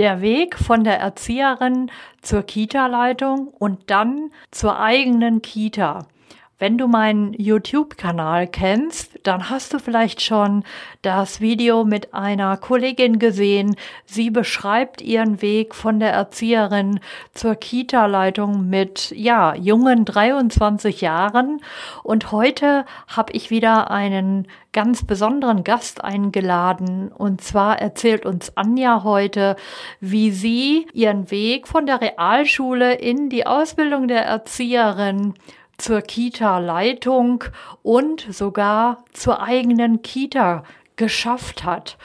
Der Weg von der Erzieherin zur Kita-Leitung und dann zur eigenen Kita. Wenn du meinen YouTube-Kanal kennst, dann hast du vielleicht schon das Video mit einer Kollegin gesehen. Sie beschreibt ihren Weg von der Erzieherin zur Kita-Leitung mit, ja, jungen 23 Jahren. Und heute habe ich wieder einen ganz besonderen Gast eingeladen. Und zwar erzählt uns Anja heute, wie sie ihren Weg von der Realschule in die Ausbildung der Erzieherin zur Kita-Leitung und sogar zur eigenen Kita geschafft hat.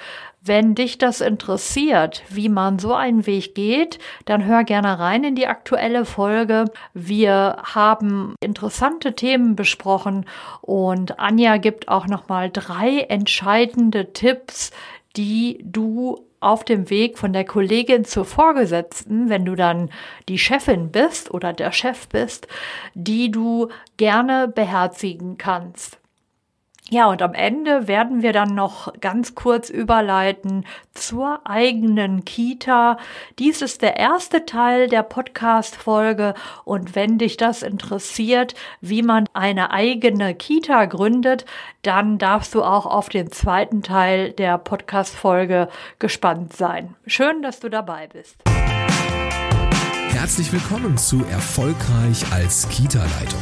Wenn dich das interessiert, wie man so einen Weg geht, dann hör gerne rein in die aktuelle Folge. Wir haben interessante Themen besprochen und Anja gibt auch noch mal drei entscheidende Tipps, die du auf dem Weg von der Kollegin zur Vorgesetzten, wenn du dann die Chefin bist oder der Chef bist, die du gerne beherzigen kannst. Ja, und am Ende werden wir dann noch ganz kurz überleiten zur eigenen Kita. Dies ist der erste Teil der Podcast-Folge und wenn dich das interessiert, wie man eine eigene Kita gründet, dann darfst du auch auf den zweiten Teil der Podcast-Folge gespannt sein. Schön, dass du dabei bist. Herzlich willkommen zu Erfolgreich als Kita-Leitung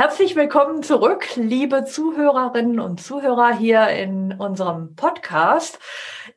Herzlich willkommen zurück, liebe Zuhörerinnen und Zuhörer hier in unserem Podcast.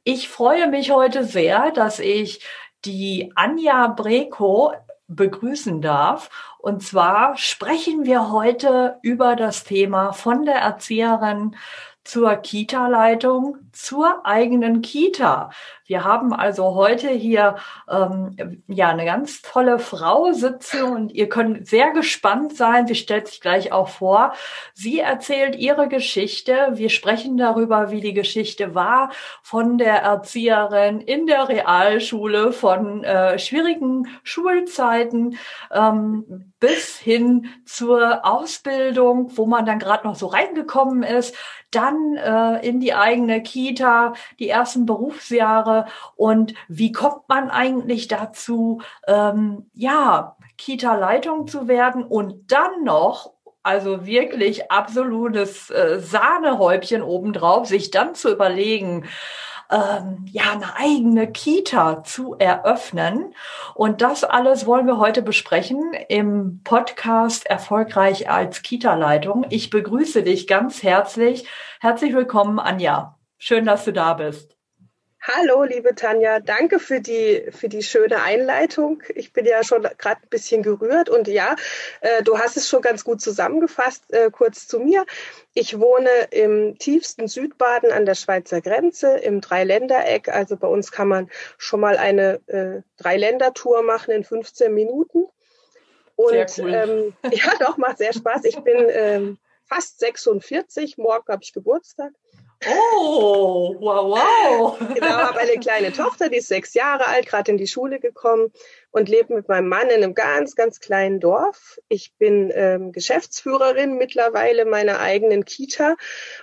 Ich freue mich heute sehr, dass ich die Anja Breko begrüßen darf. Und zwar sprechen wir heute über das Thema von der Erzieherin zur Kita-Leitung, zur eigenen Kita. Wir haben also heute hier ähm, ja eine ganz tolle Frau sitzen und ihr könnt sehr gespannt sein. Sie stellt sich gleich auch vor. Sie erzählt ihre Geschichte. Wir sprechen darüber, wie die Geschichte war von der Erzieherin in der Realschule, von äh, schwierigen Schulzeiten ähm, bis hin zur Ausbildung, wo man dann gerade noch so reingekommen ist, dann äh, in die eigene Kita, die ersten Berufsjahre Jahre und wie kommt man eigentlich dazu, ähm, ja, Kita-Leitung zu werden und dann noch also wirklich absolutes äh, Sahnehäubchen obendrauf, sich dann zu überlegen, ähm, ja, eine eigene Kita zu eröffnen. Und das alles wollen wir heute besprechen im Podcast Erfolgreich als Kita-Leitung. Ich begrüße dich ganz herzlich. Herzlich willkommen, Anja. Schön, dass du da bist. Hallo, liebe Tanja, danke für die, für die schöne Einleitung. Ich bin ja schon gerade ein bisschen gerührt und ja, äh, du hast es schon ganz gut zusammengefasst. Äh, kurz zu mir. Ich wohne im tiefsten Südbaden an der Schweizer Grenze im Dreiländereck. Also bei uns kann man schon mal eine äh, Dreiländertour machen in 15 Minuten. Und cool. ähm, ja, doch, macht sehr Spaß. Ich bin ähm, fast 46, morgen habe ich Geburtstag. Oh, wow, wow. Genau, habe eine kleine Tochter, die ist sechs Jahre alt, gerade in die Schule gekommen und lebe mit meinem Mann in einem ganz, ganz kleinen Dorf. Ich bin ähm, Geschäftsführerin mittlerweile meiner eigenen Kita.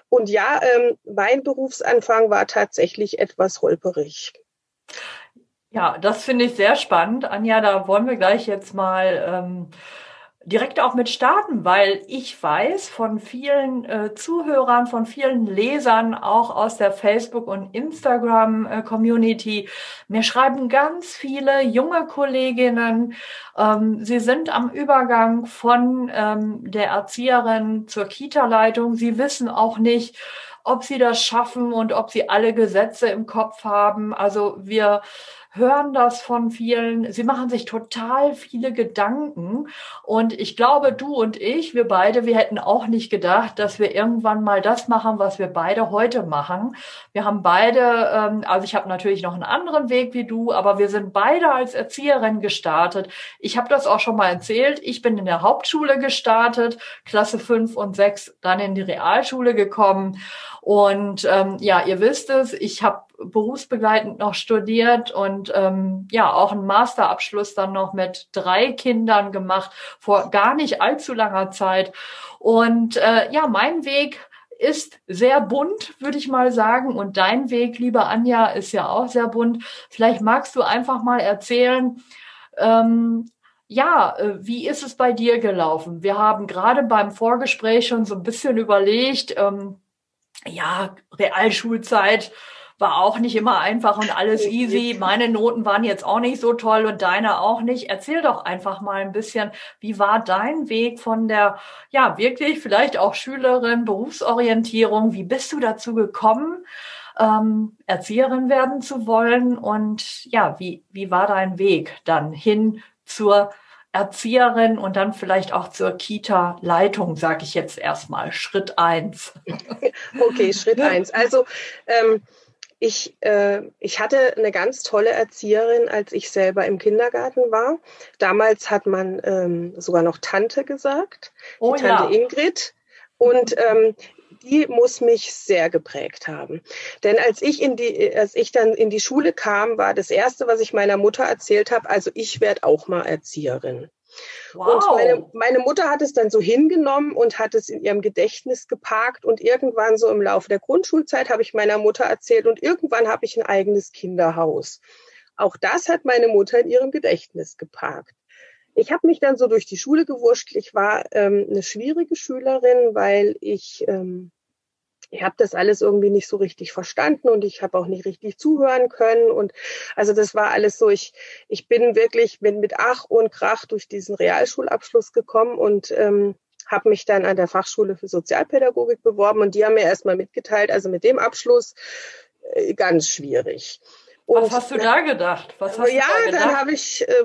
Und ja, ähm, mein Berufsanfang war tatsächlich etwas holperig. Ja, das finde ich sehr spannend. Anja, da wollen wir gleich jetzt mal ähm, direkt auch mit starten, weil ich weiß von vielen äh, Zuhörern, von vielen Lesern, auch aus der Facebook- und Instagram-Community, mir schreiben ganz viele junge Kolleginnen, ähm, sie sind am Übergang von ähm, der Erzieherin zur Kita-Leitung. Sie wissen auch nicht, ob sie das schaffen und ob sie alle Gesetze im Kopf haben. Also wir hören das von vielen. Sie machen sich total viele Gedanken. Und ich glaube, du und ich, wir beide, wir hätten auch nicht gedacht, dass wir irgendwann mal das machen, was wir beide heute machen. Wir haben beide, ähm, also ich habe natürlich noch einen anderen Weg wie du, aber wir sind beide als Erzieherin gestartet. Ich habe das auch schon mal erzählt. Ich bin in der Hauptschule gestartet, Klasse 5 und 6, dann in die Realschule gekommen. Und ähm, ja, ihr wisst es, ich habe berufsbegleitend noch studiert und ähm, ja auch einen Masterabschluss dann noch mit drei Kindern gemacht vor gar nicht allzu langer Zeit. Und äh, ja, mein Weg ist sehr bunt, würde ich mal sagen. Und dein Weg, liebe Anja, ist ja auch sehr bunt. Vielleicht magst du einfach mal erzählen, ähm, ja, äh, wie ist es bei dir gelaufen? Wir haben gerade beim Vorgespräch schon so ein bisschen überlegt, ähm, ja, Realschulzeit, war auch nicht immer einfach und alles easy. Meine Noten waren jetzt auch nicht so toll und deine auch nicht. Erzähl doch einfach mal ein bisschen, wie war dein Weg von der, ja, wirklich vielleicht auch Schülerin, Berufsorientierung? Wie bist du dazu gekommen, ähm, Erzieherin werden zu wollen? Und ja, wie, wie war dein Weg dann hin zur Erzieherin und dann vielleicht auch zur Kita-Leitung, sage ich jetzt erstmal. Schritt eins. Okay, Schritt eins. Also ähm, ich, äh, ich hatte eine ganz tolle Erzieherin, als ich selber im Kindergarten war. Damals hat man ähm, sogar noch Tante gesagt, oh, die Tante ja. Ingrid. Und ähm, die muss mich sehr geprägt haben. Denn als ich in die, als ich dann in die Schule kam, war das erste, was ich meiner Mutter erzählt habe, also ich werde auch mal Erzieherin. Wow. Und meine, meine Mutter hat es dann so hingenommen und hat es in ihrem Gedächtnis geparkt. Und irgendwann so im Laufe der Grundschulzeit habe ich meiner Mutter erzählt und irgendwann habe ich ein eigenes Kinderhaus. Auch das hat meine Mutter in ihrem Gedächtnis geparkt. Ich habe mich dann so durch die Schule gewurscht. Ich war ähm, eine schwierige Schülerin, weil ich ähm, ich habe das alles irgendwie nicht so richtig verstanden und ich habe auch nicht richtig zuhören können. Und also das war alles so, ich, ich bin wirklich bin mit Ach und Krach durch diesen Realschulabschluss gekommen und ähm, habe mich dann an der Fachschule für Sozialpädagogik beworben und die haben mir erstmal mitgeteilt, also mit dem Abschluss äh, ganz schwierig. Und Was hast du da gedacht? Was hast ja, da gedacht? dann habe ich, äh,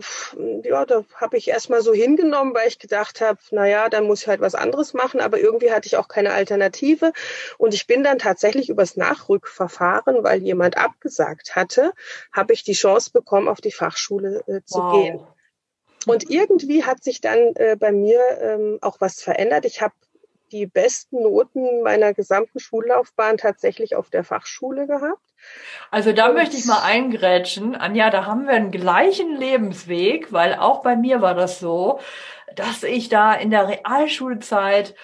ja, da habe ich erstmal so hingenommen, weil ich gedacht habe, na ja, dann muss ich halt was anderes machen, aber irgendwie hatte ich auch keine Alternative. Und ich bin dann tatsächlich übers Nachrückverfahren, weil jemand abgesagt hatte, habe ich die Chance bekommen, auf die Fachschule äh, zu wow. gehen. Und irgendwie hat sich dann äh, bei mir ähm, auch was verändert. Ich habe die besten Noten meiner gesamten Schullaufbahn tatsächlich auf der Fachschule gehabt. Also da möchte ich mal eingrätschen. Anja, da haben wir einen gleichen Lebensweg, weil auch bei mir war das so, dass ich da in der Realschulzeit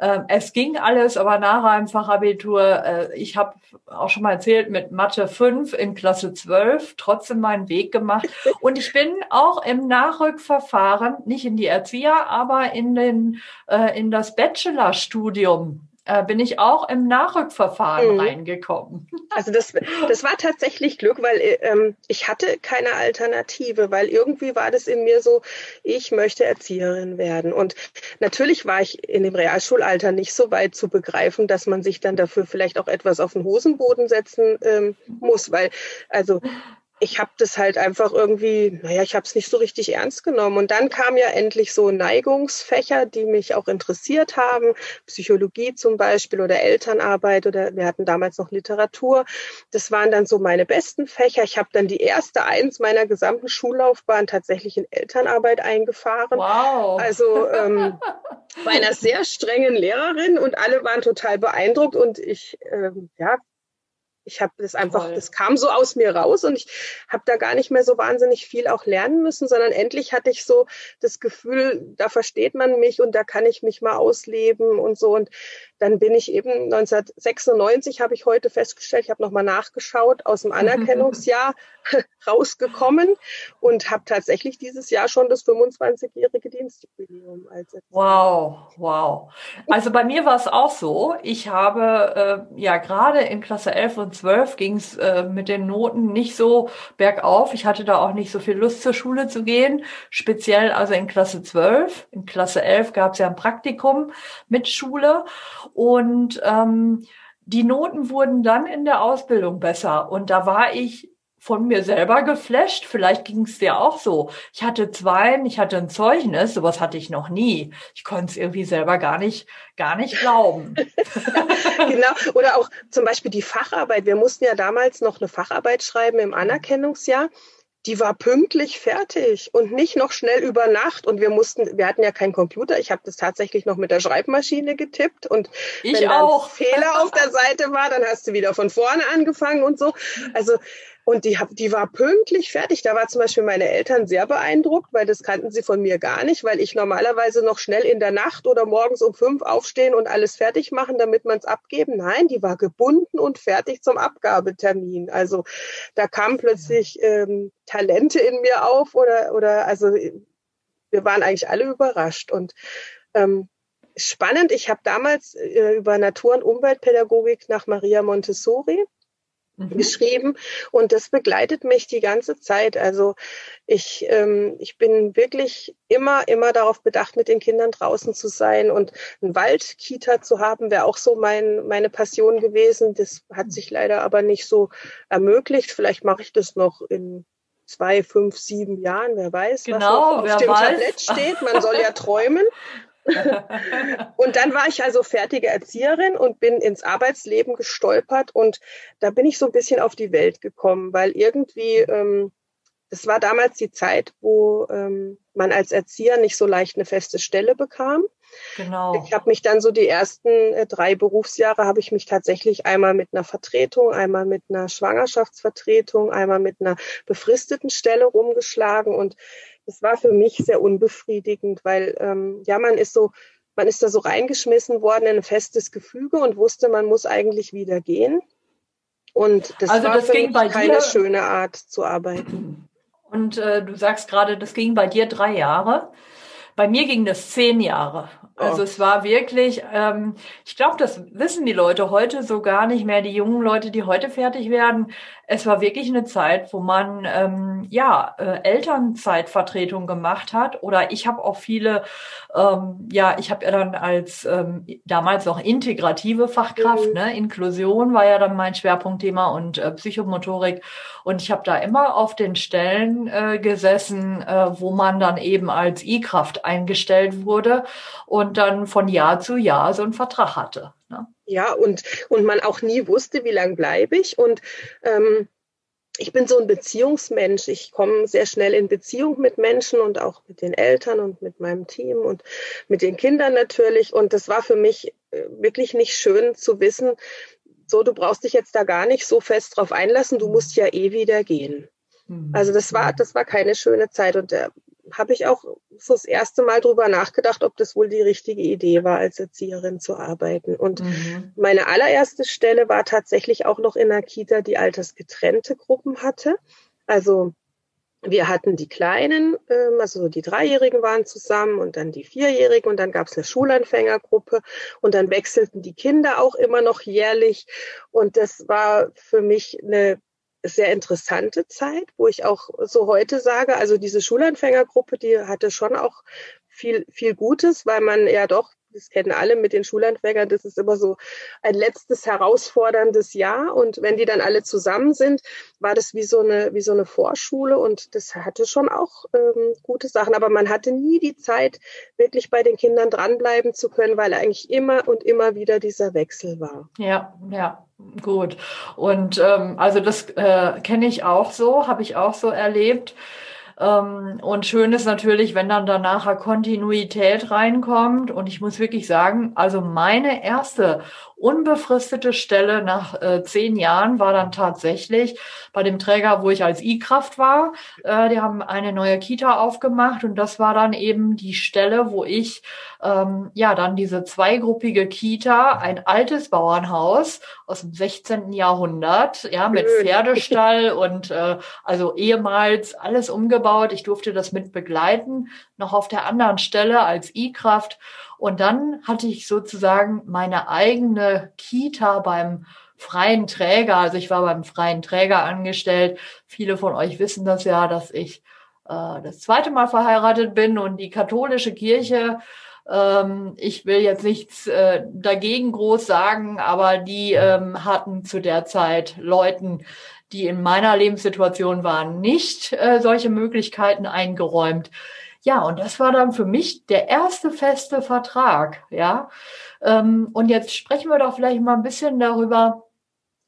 ähm, es ging alles, aber nach einem Fachabitur, äh, ich habe auch schon mal erzählt, mit Mathe 5 in Klasse 12 trotzdem meinen Weg gemacht. Und ich bin auch im Nachrückverfahren, nicht in die Erzieher, aber in, den, äh, in das Bachelorstudium äh, bin ich auch im Nachrückverfahren mhm. reingekommen. Also das, das war tatsächlich Glück, weil ähm, ich hatte keine Alternative, weil irgendwie war das in mir so, ich möchte Erzieherin werden. Und natürlich war ich in dem Realschulalter nicht so weit zu begreifen, dass man sich dann dafür vielleicht auch etwas auf den Hosenboden setzen ähm, muss, weil also ich habe das halt einfach irgendwie, naja, ich habe es nicht so richtig ernst genommen. Und dann kam ja endlich so Neigungsfächer, die mich auch interessiert haben, Psychologie zum Beispiel oder Elternarbeit oder wir hatten damals noch Literatur. Das waren dann so meine besten Fächer. Ich habe dann die erste Eins meiner gesamten Schullaufbahn tatsächlich in Elternarbeit eingefahren. Wow. Also ähm, bei einer sehr strengen Lehrerin und alle waren total beeindruckt und ich ähm, ja, ich habe das einfach, Toll. das kam so aus mir raus und ich habe da gar nicht mehr so wahnsinnig viel auch lernen müssen, sondern endlich hatte ich so das Gefühl, da versteht man mich und da kann ich mich mal ausleben und so. Und dann bin ich eben 1996 habe ich heute festgestellt, ich habe nochmal nachgeschaut, aus dem Anerkennungsjahr rausgekommen und habe tatsächlich dieses Jahr schon das 25-jährige Dienstjubiläum als Wow, wow. Also bei mir war es auch so. Ich habe äh, ja gerade in Klasse 11 und 12 ging es äh, mit den Noten nicht so bergauf. Ich hatte da auch nicht so viel Lust zur Schule zu gehen, speziell also in Klasse 12. In Klasse 11 gab es ja ein Praktikum mit Schule und ähm, die Noten wurden dann in der Ausbildung besser und da war ich von mir selber geflasht. Vielleicht ging es dir auch so. Ich hatte zwei, ich hatte ein Zeugnis, sowas hatte ich noch nie. Ich konnte es irgendwie selber gar nicht, gar nicht glauben. genau. Oder auch zum Beispiel die Facharbeit. Wir mussten ja damals noch eine Facharbeit schreiben im Anerkennungsjahr die war pünktlich fertig und nicht noch schnell über Nacht. Und wir mussten, wir hatten ja keinen Computer. Ich habe das tatsächlich noch mit der Schreibmaschine getippt. Und ich wenn ein Fehler auf der Seite war, dann hast du wieder von vorne angefangen und so. Also und die, die war pünktlich fertig. Da war zum Beispiel meine Eltern sehr beeindruckt, weil das kannten sie von mir gar nicht, weil ich normalerweise noch schnell in der Nacht oder morgens um fünf aufstehen und alles fertig machen, damit man es abgeben. Nein, die war gebunden und fertig zum Abgabetermin. Also da kamen plötzlich ähm, Talente in mir auf oder, oder also wir waren eigentlich alle überrascht. Und ähm, spannend, ich habe damals äh, über Natur- und Umweltpädagogik nach Maria Montessori mhm. geschrieben und das begleitet mich die ganze Zeit. Also ich, ähm, ich bin wirklich immer, immer darauf bedacht, mit den Kindern draußen zu sein und ein Waldkita zu haben, wäre auch so mein, meine Passion gewesen. Das hat sich leider aber nicht so ermöglicht. Vielleicht mache ich das noch in zwei, fünf, sieben Jahren, wer weiß, genau, was auf dem weiß. Tablett steht. Man soll ja träumen. und dann war ich also fertige Erzieherin und bin ins Arbeitsleben gestolpert und da bin ich so ein bisschen auf die Welt gekommen, weil irgendwie, ähm, das war damals die Zeit, wo ähm, man als Erzieher nicht so leicht eine feste Stelle bekam. Genau. Ich habe mich dann so die ersten äh, drei Berufsjahre habe ich mich tatsächlich einmal mit einer Vertretung, einmal mit einer Schwangerschaftsvertretung, einmal mit einer befristeten Stelle rumgeschlagen und das war für mich sehr unbefriedigend, weil ähm, ja, man ist so, man ist da so reingeschmissen worden in ein festes Gefüge und wusste, man muss eigentlich wieder gehen. Und das also war das für ging bei keine dir, schöne Art zu arbeiten. Und äh, du sagst gerade, das ging bei dir drei Jahre. Bei mir ging das zehn Jahre. Also oh. es war wirklich, ähm, ich glaube, das wissen die Leute heute so gar nicht mehr, die jungen Leute, die heute fertig werden. Es war wirklich eine Zeit, wo man ähm, ja äh, Elternzeitvertretung gemacht hat. Oder ich habe auch viele, ähm, ja, ich habe ja dann als ähm, damals noch integrative Fachkraft, mhm. ne, Inklusion war ja dann mein Schwerpunktthema und äh, Psychomotorik. Und ich habe da immer auf den Stellen äh, gesessen, äh, wo man dann eben als Eingestellt wurde. Und dann von Jahr zu Jahr so einen Vertrag hatte. Ne? Ja, und, und man auch nie wusste, wie lange bleibe ich. Und ähm, ich bin so ein Beziehungsmensch. Ich komme sehr schnell in Beziehung mit Menschen und auch mit den Eltern und mit meinem Team und mit den Kindern natürlich. Und das war für mich äh, wirklich nicht schön zu wissen, so, du brauchst dich jetzt da gar nicht so fest drauf einlassen, du musst ja eh wieder gehen. Mhm. Also das war, das war keine schöne Zeit. Und der habe ich auch so das erste Mal drüber nachgedacht, ob das wohl die richtige Idee war, als Erzieherin zu arbeiten. Und mhm. meine allererste Stelle war tatsächlich auch noch in einer Kita, die altersgetrennte Gruppen hatte. Also wir hatten die Kleinen, ähm, also die Dreijährigen waren zusammen und dann die Vierjährigen und dann gab es eine Schulanfängergruppe und dann wechselten die Kinder auch immer noch jährlich. Und das war für mich eine sehr interessante Zeit, wo ich auch so heute sage, also diese Schulanfängergruppe, die hatte schon auch viel, viel Gutes, weil man ja doch, das kennen alle mit den Schulanfängern, das ist immer so ein letztes herausforderndes Jahr. Und wenn die dann alle zusammen sind, war das wie so eine, wie so eine Vorschule und das hatte schon auch ähm, gute Sachen. Aber man hatte nie die Zeit, wirklich bei den Kindern dranbleiben zu können, weil eigentlich immer und immer wieder dieser Wechsel war. Ja, ja. Gut. Und ähm, also das äh, kenne ich auch so, habe ich auch so erlebt. Ähm, und schön ist natürlich, wenn dann danach Kontinuität reinkommt. Und ich muss wirklich sagen, also meine erste unbefristete Stelle nach äh, zehn Jahren war dann tatsächlich bei dem Träger, wo ich als I-Kraft war. Äh, die haben eine neue Kita aufgemacht und das war dann eben die Stelle, wo ich ähm, ja dann diese zweigruppige Kita, ein altes Bauernhaus aus dem 16. Jahrhundert, ja mit Pferdestall und äh, also ehemals alles umgebaut. Ich durfte das mit begleiten, noch auf der anderen Stelle als I-Kraft. Und dann hatte ich sozusagen meine eigene Kita beim freien Träger. Also ich war beim freien Träger angestellt. Viele von euch wissen das ja, dass ich äh, das zweite Mal verheiratet bin und die katholische Kirche Ähm, ich will jetzt nichts äh, dagegen groß sagen, aber die ähm, hatten zu der Zeit Leuten, die in meiner Lebenssituation waren, nicht äh, solche Möglichkeiten eingeräumt. Ja, und das war dann für mich der erste feste Vertrag, ja. Ähm, und jetzt sprechen wir doch vielleicht mal ein bisschen darüber,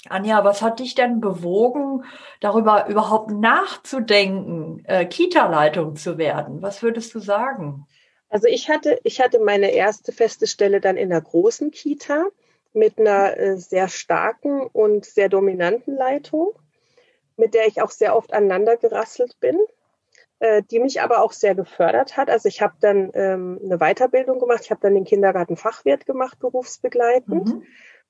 Anja, was hat dich denn bewogen, darüber überhaupt nachzudenken, äh, Kita-Leitung zu werden? Was würdest du sagen? Also ich hatte, ich hatte meine erste feste Stelle dann in einer großen Kita mit einer äh, sehr starken und sehr dominanten Leitung, mit der ich auch sehr oft aneinander gerasselt bin, äh, die mich aber auch sehr gefördert hat. Also ich habe dann ähm, eine Weiterbildung gemacht, ich habe dann den Kindergartenfachwirt gemacht, berufsbegleitend. Mhm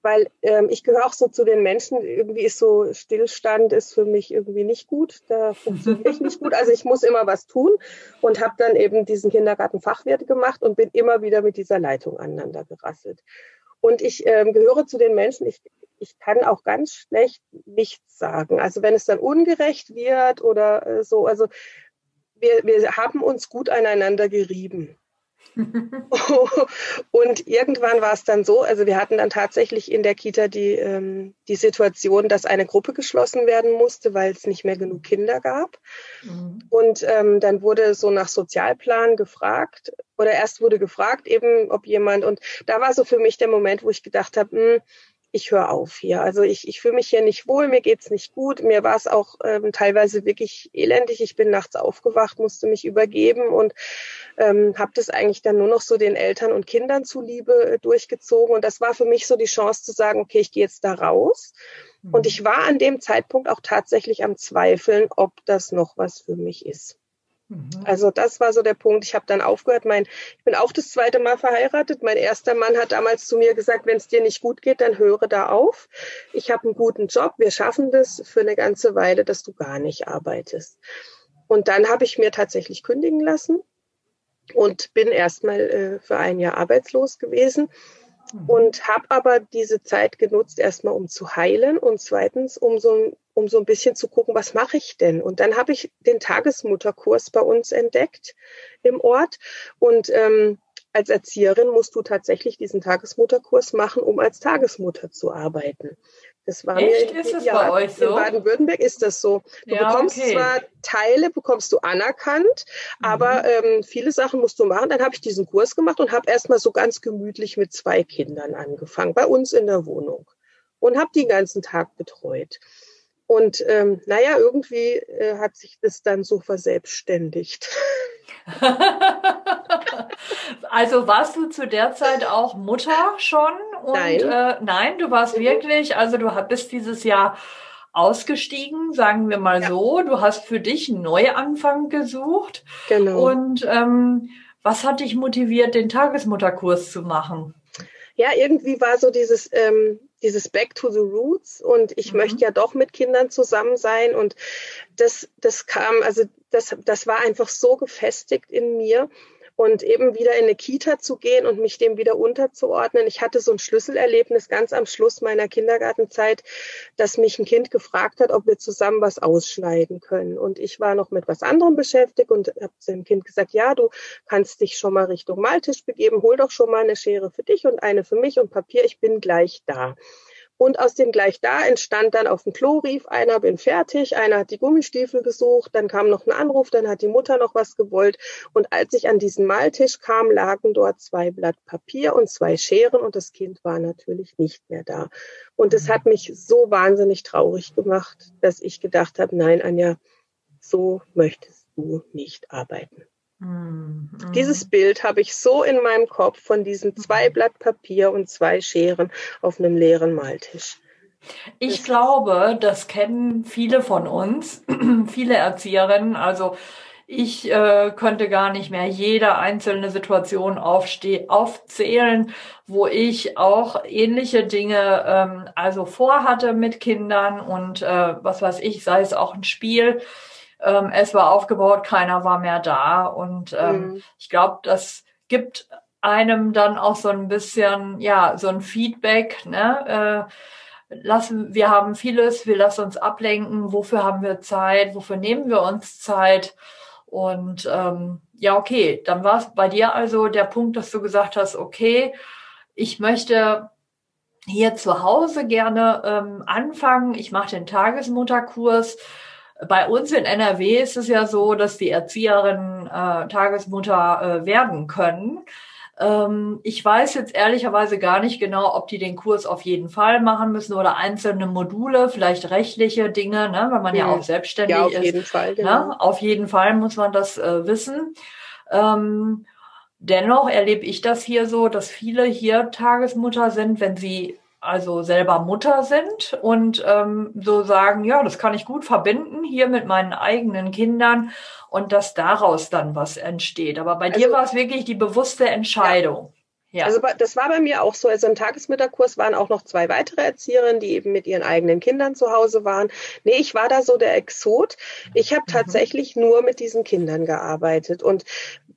weil ähm, ich gehöre auch so zu den Menschen, irgendwie ist so Stillstand ist für mich irgendwie nicht gut, da funktioniere ich nicht gut, also ich muss immer was tun und habe dann eben diesen Kindergartenfachwirt gemacht und bin immer wieder mit dieser Leitung aneinander gerasselt. Und ich ähm, gehöre zu den Menschen, ich, ich kann auch ganz schlecht nichts sagen. Also wenn es dann ungerecht wird oder äh, so, also wir, wir haben uns gut aneinander gerieben. und irgendwann war es dann so, also wir hatten dann tatsächlich in der Kita die, ähm, die Situation, dass eine Gruppe geschlossen werden musste, weil es nicht mehr genug Kinder gab. Mhm. Und ähm, dann wurde so nach Sozialplan gefragt, oder erst wurde gefragt eben, ob jemand, und da war so für mich der Moment, wo ich gedacht habe, hm, ich höre auf hier. Also ich, ich fühle mich hier nicht wohl, mir geht's nicht gut. Mir war es auch ähm, teilweise wirklich elendig. Ich bin nachts aufgewacht, musste mich übergeben und ähm, habe das eigentlich dann nur noch so den Eltern und Kindern zuliebe äh, durchgezogen. Und das war für mich so die Chance zu sagen, okay, ich gehe jetzt da raus. Mhm. Und ich war an dem Zeitpunkt auch tatsächlich am Zweifeln, ob das noch was für mich ist. Mhm. Also das war so der Punkt. Ich habe dann aufgehört. Mein, ich bin auch das zweite Mal verheiratet. Mein erster Mann hat damals zu mir gesagt, wenn es dir nicht gut geht, dann höre da auf. Ich habe einen guten Job. Wir schaffen das für eine ganze Weile, dass du gar nicht arbeitest. Und dann habe ich mir tatsächlich kündigen lassen und bin erstmal äh, für ein Jahr arbeitslos gewesen mhm. und habe aber diese Zeit genutzt, erstmal um zu heilen und zweitens, um so, um so ein bisschen zu gucken, was mache ich denn? Und dann habe ich den Tagesmutterkurs bei uns entdeckt im Ort und ähm, als Erzieherin musst du tatsächlich diesen Tagesmutterkurs machen, um als Tagesmutter zu arbeiten. Das war Echt? mir in, es ja, bei euch so? In Baden-Württemberg ist das so. Du ja, bekommst okay. zwar Teile, bekommst du anerkannt, mhm. aber ähm, viele Sachen musst du machen. Dann habe ich diesen Kurs gemacht und habe erstmal so ganz gemütlich mit zwei Kindern angefangen, bei uns in der Wohnung. Und habe die ganzen Tag betreut. Und ähm, naja, irgendwie äh, hat sich das dann so verselbstständigt. also warst du zu der Zeit auch Mutter schon? Und, nein. Äh, nein, du warst mhm. wirklich, also du bist dieses Jahr ausgestiegen, sagen wir mal ja. so. Du hast für dich einen Neuanfang gesucht. Genau. Und ähm, was hat dich motiviert, den Tagesmutterkurs zu machen? Ja, irgendwie war so dieses, ähm, dieses Back to the Roots und ich mhm. möchte ja doch mit Kindern zusammen sein und das, das kam, also das, das war einfach so gefestigt in mir und eben wieder in eine Kita zu gehen und mich dem wieder unterzuordnen. Ich hatte so ein Schlüsselerlebnis ganz am Schluss meiner Kindergartenzeit, dass mich ein Kind gefragt hat, ob wir zusammen was ausschneiden können. Und ich war noch mit was anderem beschäftigt und habe dem Kind gesagt, ja, du kannst dich schon mal Richtung Maltisch begeben, hol doch schon mal eine Schere für dich und eine für mich und Papier, ich bin gleich da. Und aus dem gleich da entstand dann auf dem Klo rief einer, bin fertig, einer hat die Gummistiefel gesucht, dann kam noch ein Anruf, dann hat die Mutter noch was gewollt. Und als ich an diesen Maltisch kam, lagen dort zwei Blatt Papier und zwei Scheren und das Kind war natürlich nicht mehr da. Und es hat mich so wahnsinnig traurig gemacht, dass ich gedacht habe, nein, Anja, so möchtest du nicht arbeiten. Mhm. Dieses Bild habe ich so in meinem Kopf von diesen zwei mhm. Blatt Papier und zwei Scheren auf einem leeren Maltisch. Ich das glaube, das kennen viele von uns, viele Erzieherinnen. Also ich äh, könnte gar nicht mehr jede einzelne Situation aufzählen, wo ich auch ähnliche Dinge ähm, also vorhatte mit Kindern und äh, was weiß ich, sei es auch ein Spiel ähm, es war aufgebaut, keiner war mehr da. Und ähm, mhm. ich glaube, das gibt einem dann auch so ein bisschen, ja, so ein Feedback, ne? Äh, lassen, wir haben vieles, wir lassen uns ablenken, wofür haben wir Zeit, wofür nehmen wir uns Zeit? Und ähm, ja, okay, dann war es bei dir also der Punkt, dass du gesagt hast, okay, ich möchte hier zu Hause gerne ähm, anfangen. Ich mache den Tagesmutterkurs. Bei uns in NRW ist es ja so, dass die Erzieherinnen äh, Tagesmutter äh, werden können. Ähm, ich weiß jetzt ehrlicherweise gar nicht genau, ob die den Kurs auf jeden Fall machen müssen oder einzelne Module, vielleicht rechtliche Dinge, ne, weil man ja, ja auch selbstständig ja, auf ist. Jeden Fall, ne? genau. ne? Auf jeden Fall muss man das äh, wissen. Ähm, dennoch erlebe ich das hier so, dass viele hier Tagesmutter sind, wenn sie also selber Mutter sind und ähm, so sagen, ja, das kann ich gut verbinden hier mit meinen eigenen Kindern und dass daraus dann was entsteht. Aber bei also, dir war es wirklich die bewusste Entscheidung. Ja. ja. Also das war bei mir auch so. Also im Tagesmittagkurs waren auch noch zwei weitere Erzieherinnen, die eben mit ihren eigenen Kindern zu Hause waren. Nee, ich war da so der Exot. Ich habe mhm. tatsächlich nur mit diesen Kindern gearbeitet. Und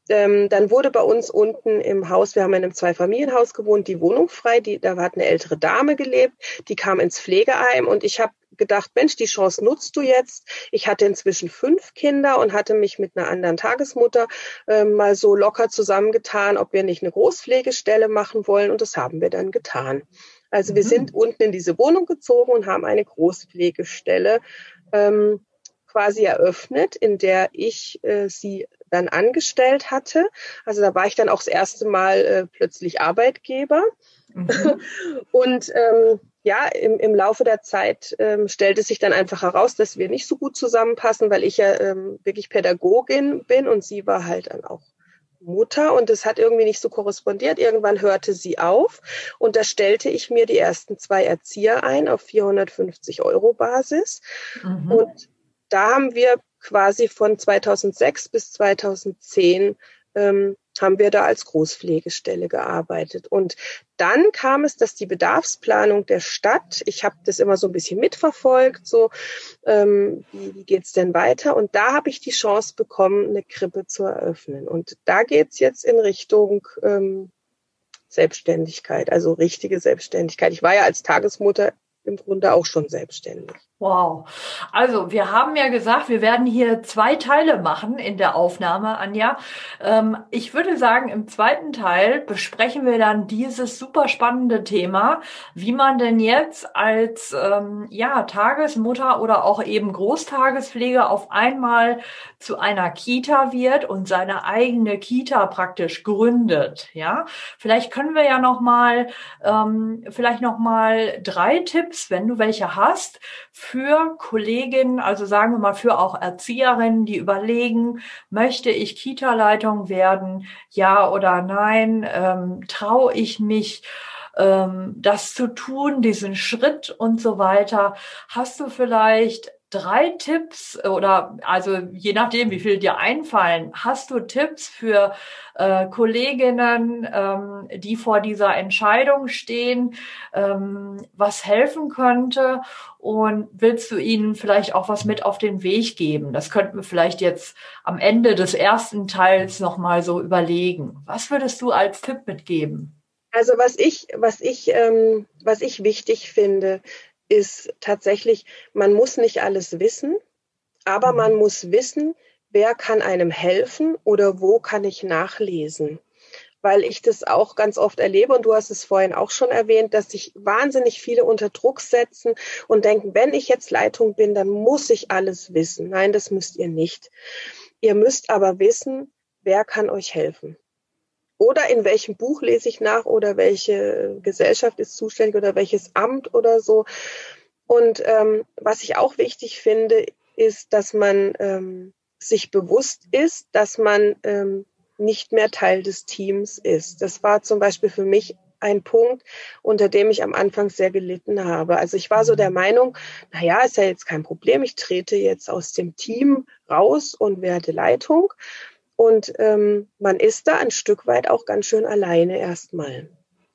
ähm, dann wurde bei uns unten im Haus, wir haben in einem Zweifamilienhaus gewohnt, die Wohnung frei. Die, da hat eine ältere Dame gelebt, die kam ins Pflegeheim und ich habe gedacht, Mensch, die Chance nutzt du jetzt. Ich hatte inzwischen fünf Kinder und hatte mich mit einer anderen Tagesmutter äh, mal so locker zusammengetan, ob wir nicht eine Großpflegestelle machen wollen. Und das haben wir dann getan. Also mhm. wir sind unten in diese Wohnung gezogen und haben eine Großpflegestelle ähm, quasi eröffnet, in der ich äh, sie dann angestellt hatte. Also da war ich dann auch das erste Mal äh, plötzlich Arbeitgeber. Mhm. Und ähm, ja, im, im Laufe der Zeit ähm, stellte sich dann einfach heraus, dass wir nicht so gut zusammenpassen, weil ich ja ähm, wirklich Pädagogin bin und sie war halt dann auch Mutter und es hat irgendwie nicht so korrespondiert. Irgendwann hörte sie auf und da stellte ich mir die ersten zwei Erzieher ein auf 450 Euro Basis. Mhm. Und da haben wir quasi von 2006 bis 2010 ähm, haben wir da als Großpflegestelle gearbeitet. Und dann kam es, dass die Bedarfsplanung der Stadt, ich habe das immer so ein bisschen mitverfolgt, so ähm, wie, wie geht's denn weiter? Und da habe ich die Chance bekommen, eine Krippe zu eröffnen. Und da geht's jetzt in Richtung ähm, Selbstständigkeit, also richtige Selbstständigkeit. Ich war ja als Tagesmutter im Grunde auch schon selbstständig. Wow. Also wir haben ja gesagt, wir werden hier zwei Teile machen in der Aufnahme, Anja. Ähm, ich würde sagen, im zweiten Teil besprechen wir dann dieses super spannende Thema, wie man denn jetzt als ähm, ja Tagesmutter oder auch eben Großtagespflege auf einmal zu einer Kita wird und seine eigene Kita praktisch gründet. Ja, vielleicht können wir ja noch mal ähm, vielleicht noch mal drei Tipps, wenn du welche hast für Kolleginnen, also sagen wir mal für auch Erzieherinnen, die überlegen, möchte ich Kita-Leitung werden, ja oder nein, ähm, traue ich mich, ähm, das zu tun, diesen Schritt und so weiter. Hast du vielleicht drei Tipps oder also je nachdem, wie viel dir einfallen, hast du Tipps für äh, Kolleginnen, ähm, die vor dieser Entscheidung stehen, ähm, was helfen könnte? Und willst du ihnen vielleicht auch was mit auf den Weg geben? Das könnten wir vielleicht jetzt am Ende des ersten Teils nochmal so überlegen. Was würdest du als Tipp mitgeben? Also was ich, was ich, ähm, was ich wichtig finde, ist tatsächlich, man muss nicht alles wissen, aber man mhm. muss wissen, wer kann einem helfen oder wo kann ich nachlesen. Weil ich das auch ganz oft erlebe und du hast es vorhin auch schon erwähnt, dass sich wahnsinnig viele unter Druck setzen und denken, wenn ich jetzt Leitung bin, dann muss ich alles wissen. Nein, das müsst ihr nicht. Ihr müsst aber wissen, wer kann euch helfen oder in welchem Buch lese ich nach oder welche Gesellschaft ist zuständig oder welches Amt oder so. Und ähm, was ich auch wichtig finde, ist, dass man ähm, sich bewusst ist, dass man ähm, nicht mehr Teil des Teams ist. Das war zum Beispiel für mich ein Punkt, unter dem ich am Anfang sehr gelitten habe. Also ich war so der Meinung, na ja, ist ja jetzt kein Problem, ich trete jetzt aus dem Team raus und werde Leitung. Und ähm, man ist da ein Stück weit auch ganz schön alleine erstmal.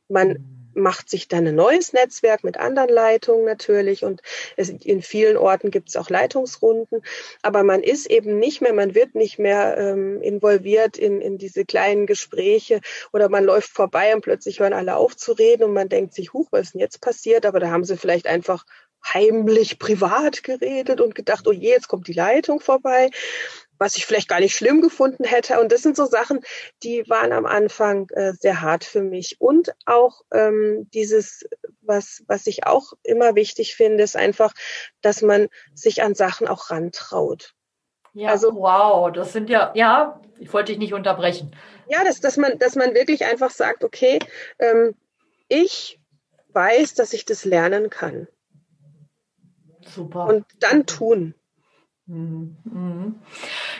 Man mhm. macht sich dann ein neues Netzwerk mit anderen Leitungen natürlich und es, in vielen Orten gibt es auch Leitungsrunden, aber man ist eben nicht mehr, man wird nicht mehr ähm, involviert in, in diese kleinen Gespräche oder man läuft vorbei und plötzlich hören alle auf zu reden und man denkt sich, huch, was ist denn jetzt passiert? Aber da haben sie vielleicht einfach heimlich privat geredet und gedacht, oh je, jetzt kommt die Leitung vorbei. Was ich vielleicht gar nicht schlimm gefunden hätte. Und das sind so Sachen, die waren am Anfang äh, sehr hart für mich. Und auch ähm, dieses, was, was ich auch immer wichtig finde, ist einfach, dass man sich an Sachen auch rantraut. Ja, also, wow, das sind ja, ja, ich wollte dich nicht unterbrechen. Ja, dass, dass, man, dass man wirklich einfach sagt, okay, ähm, ich weiß, dass ich das lernen kann. Super. Und dann tun. Mhm. Mhm.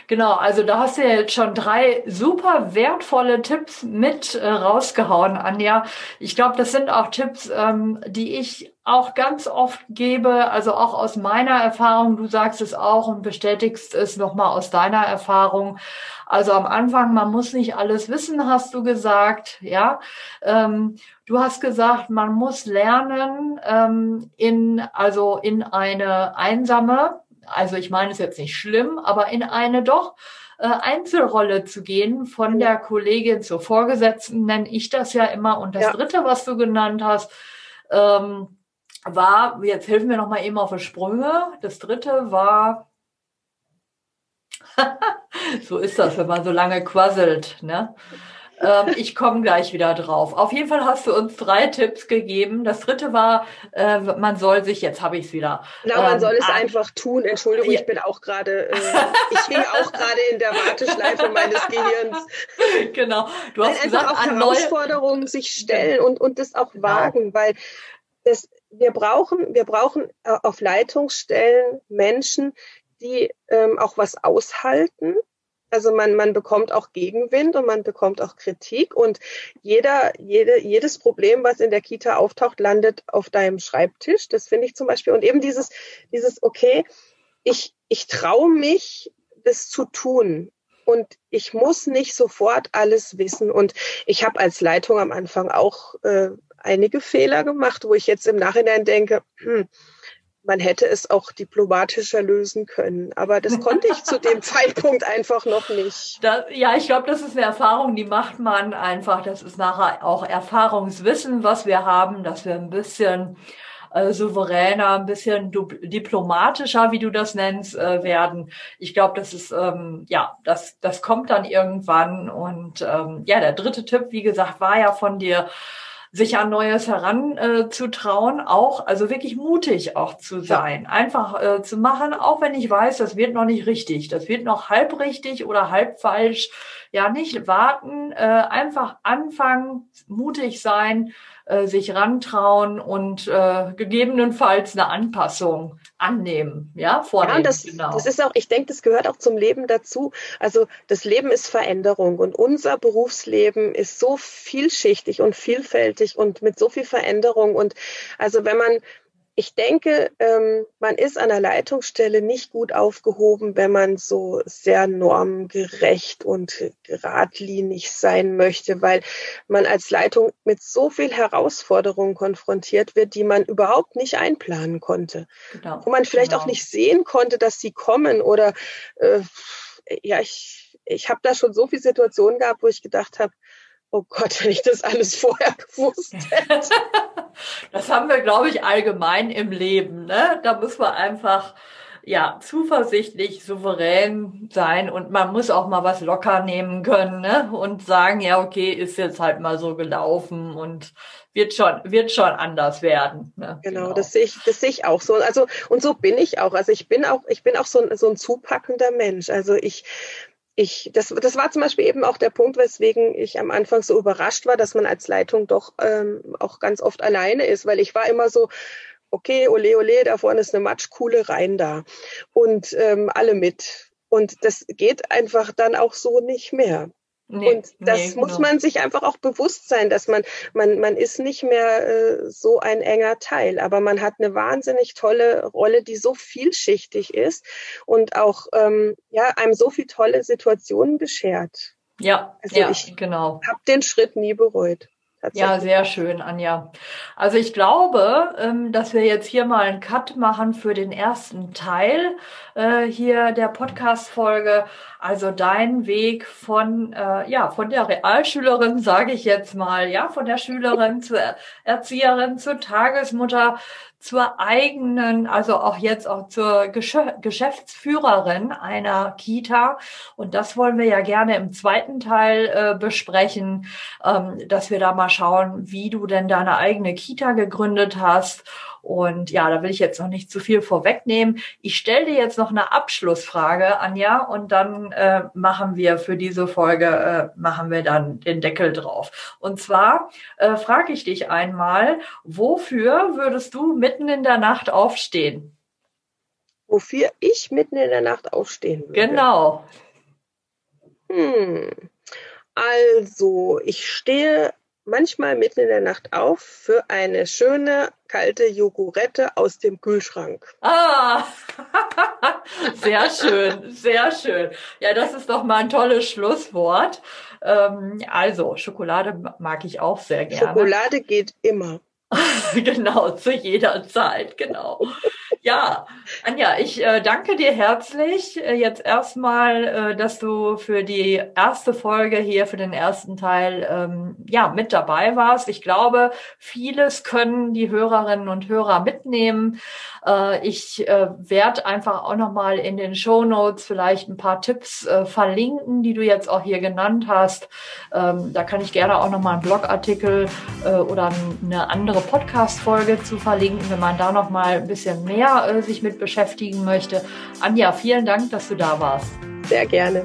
Genau, also da hast du ja jetzt schon drei super wertvolle Tipps mit äh, rausgehauen, Anja. Ich glaube, das sind auch Tipps, ähm, die ich auch ganz oft gebe, also auch aus meiner Erfahrung. Du sagst es auch und bestätigst es nochmal aus deiner Erfahrung. Also am Anfang, man muss nicht alles wissen, hast du gesagt, ja. Ähm, du hast gesagt, man muss lernen, ähm, in, also in eine einsame also ich meine es jetzt nicht schlimm, aber in eine doch äh, Einzelrolle zu gehen, von der Kollegin zur Vorgesetzten, nenne ich das ja immer. Und das ja. Dritte, was du genannt hast, ähm, war, jetzt helfen wir noch mal eben auf die Sprünge. Das Dritte war, so ist das, wenn man so lange quasselt, ne? Ähm, ich komme gleich wieder drauf. Auf jeden Fall hast du uns drei Tipps gegeben. Das dritte war, äh, man soll sich, jetzt habe ich es wieder. Genau, man ähm, soll es einfach tun. Entschuldigung, ich bin auch gerade, äh, ich hing auch gerade in der Warteschleife meines Gehirns. Genau, du hast weil gesagt, auch an Herausforderungen sich stellen und, und das auch genau. wagen, weil das, wir brauchen, wir brauchen äh, auf Leitungsstellen Menschen, die ähm, auch was aushalten also man, man bekommt auch Gegenwind und man bekommt auch Kritik und jeder, jede, jedes Problem, was in der Kita auftaucht, landet auf deinem Schreibtisch. Das finde ich zum Beispiel. Und eben dieses, dieses, okay, ich, ich traue mich, das zu tun. Und ich muss nicht sofort alles wissen. Und ich habe als Leitung am Anfang auch äh, einige Fehler gemacht, wo ich jetzt im Nachhinein denke, hm, man hätte es auch diplomatischer lösen können. Aber das konnte ich zu dem Zeitpunkt einfach noch nicht. Das, ja, ich glaube, das ist eine Erfahrung, die macht man einfach. Das ist nachher auch Erfahrungswissen, was wir haben, dass wir ein bisschen äh, souveräner, ein bisschen diplomatischer, wie du das nennst, äh, werden. Ich glaube, das ist ähm, ja, das das kommt dann irgendwann. Und ähm, ja, der dritte Tipp, wie gesagt, war ja von dir sich an Neues heranzutrauen, äh, auch, also wirklich mutig auch zu sein, ja. einfach äh, zu machen, auch wenn ich weiß, das wird noch nicht richtig, das wird noch halb richtig oder halb falsch. Ja, nicht warten, äh, einfach anfangen, mutig sein, äh, sich rantrauen und äh, gegebenenfalls eine Anpassung annehmen, ja, vornehmen. Ja, das, genau. das ist auch, ich denke, das gehört auch zum Leben dazu. Also das Leben ist Veränderung und unser Berufsleben ist so vielschichtig und vielfältig und mit so viel Veränderung. Und also wenn man ich denke, ähm, man ist an der Leitungsstelle nicht gut aufgehoben, wenn man so sehr normgerecht und geradlinig sein möchte, weil man als Leitung mit so viel Herausforderungen konfrontiert wird, die man überhaupt nicht einplanen konnte. Genau. Wo man vielleicht genau. auch nicht sehen konnte, dass sie kommen oder äh, ja, ich, ich habe da schon so viele Situationen gehabt, wo ich gedacht habe, oh Gott, wenn ich das alles vorher gewusst hätte. das haben wir, glaube ich, allgemein im Leben. Ne? Da muss man einfach ja zuversichtlich, souverän sein und man muss auch mal was locker nehmen können ne? und sagen, ja, okay, ist jetzt halt mal so gelaufen und wird schon, wird schon anders werden. Ne? Genau, genau, das sehe ich, das sehe ich auch so. Also, und so bin ich auch. Also ich bin auch, ich bin auch so ein, so ein zupackender Mensch. Also ich, ich, das, das war zum Beispiel eben auch der Punkt, weswegen ich am Anfang so überrascht war, dass man als Leitung doch ähm, auch ganz oft alleine ist, weil ich war immer so, okay, ole, ole, da vorne ist eine Matschkuhle, rein da. Und ähm, alle mit. Und das geht einfach dann auch so nicht mehr. Nee, und das nee, muss genau. man sich einfach auch bewusst sein, dass man, man, man ist nicht mehr äh, so ein enger Teil, aber man hat eine wahnsinnig tolle Rolle, die so vielschichtig ist und auch ähm, ja, einem so viel tolle Situationen beschert. Ja, also ja, ich genau. habe den Schritt nie bereut. Ja, sehr schön, Anja. Also ich glaube, ähm, dass wir jetzt hier mal einen Cut machen für den ersten Teil äh, hier der Podcast-Folge. Also dein Weg von, äh, ja, von der Realschülerin, sage ich jetzt mal, ja, von der Schülerin zur Erzieherin, zur Tagesmutter, zur eigenen, also auch jetzt auch zur Geschäftsführerin einer Kita. Und das wollen wir ja gerne im zweiten Teil äh, besprechen, ähm, dass wir da mal schauen, wie du denn deine eigene Kita gegründet hast und ja, da will ich jetzt noch nicht zu viel vorwegnehmen. Ich stelle dir jetzt noch eine Abschlussfrage, Anja, und dann äh, machen wir für diese Folge, äh, machen wir dann den Deckel drauf. Und zwar äh, frage ich dich einmal, wofür würdest du mitten in der Nacht aufstehen? Wofür ich mitten in der Nacht aufstehen würde? Genau. Hm. Also, ich stehe manchmal mitten in der Nacht auf für eine schöne kalte Jogurette aus dem Kühlschrank. Ah, sehr schön, sehr schön. Ja, das ist doch mal ein tolles Schlusswort. Ähm, also, Schokolade mag ich auch sehr gerne. Schokolade geht immer. genau, zu jeder Zeit, genau. Ja, Anja, ich äh, danke dir herzlich äh, jetzt erstmal, äh, dass du für die erste Folge hier, für den ersten Teil, ähm, ja, mit dabei warst. Ich glaube, vieles können die Hörerinnen und Hörer mitnehmen. Äh, ich äh, werde einfach auch nochmal in den Show Notes vielleicht ein paar Tipps äh, verlinken, die du jetzt auch hier genannt hast. Ähm, da kann ich gerne auch nochmal einen Blogartikel oder eine andere Podcast-Folge zu verlinken, wenn man da nochmal ein bisschen äh, sich mit beschäftigen möchte. Anja, vielen Dank, dass du da warst. Sehr gerne.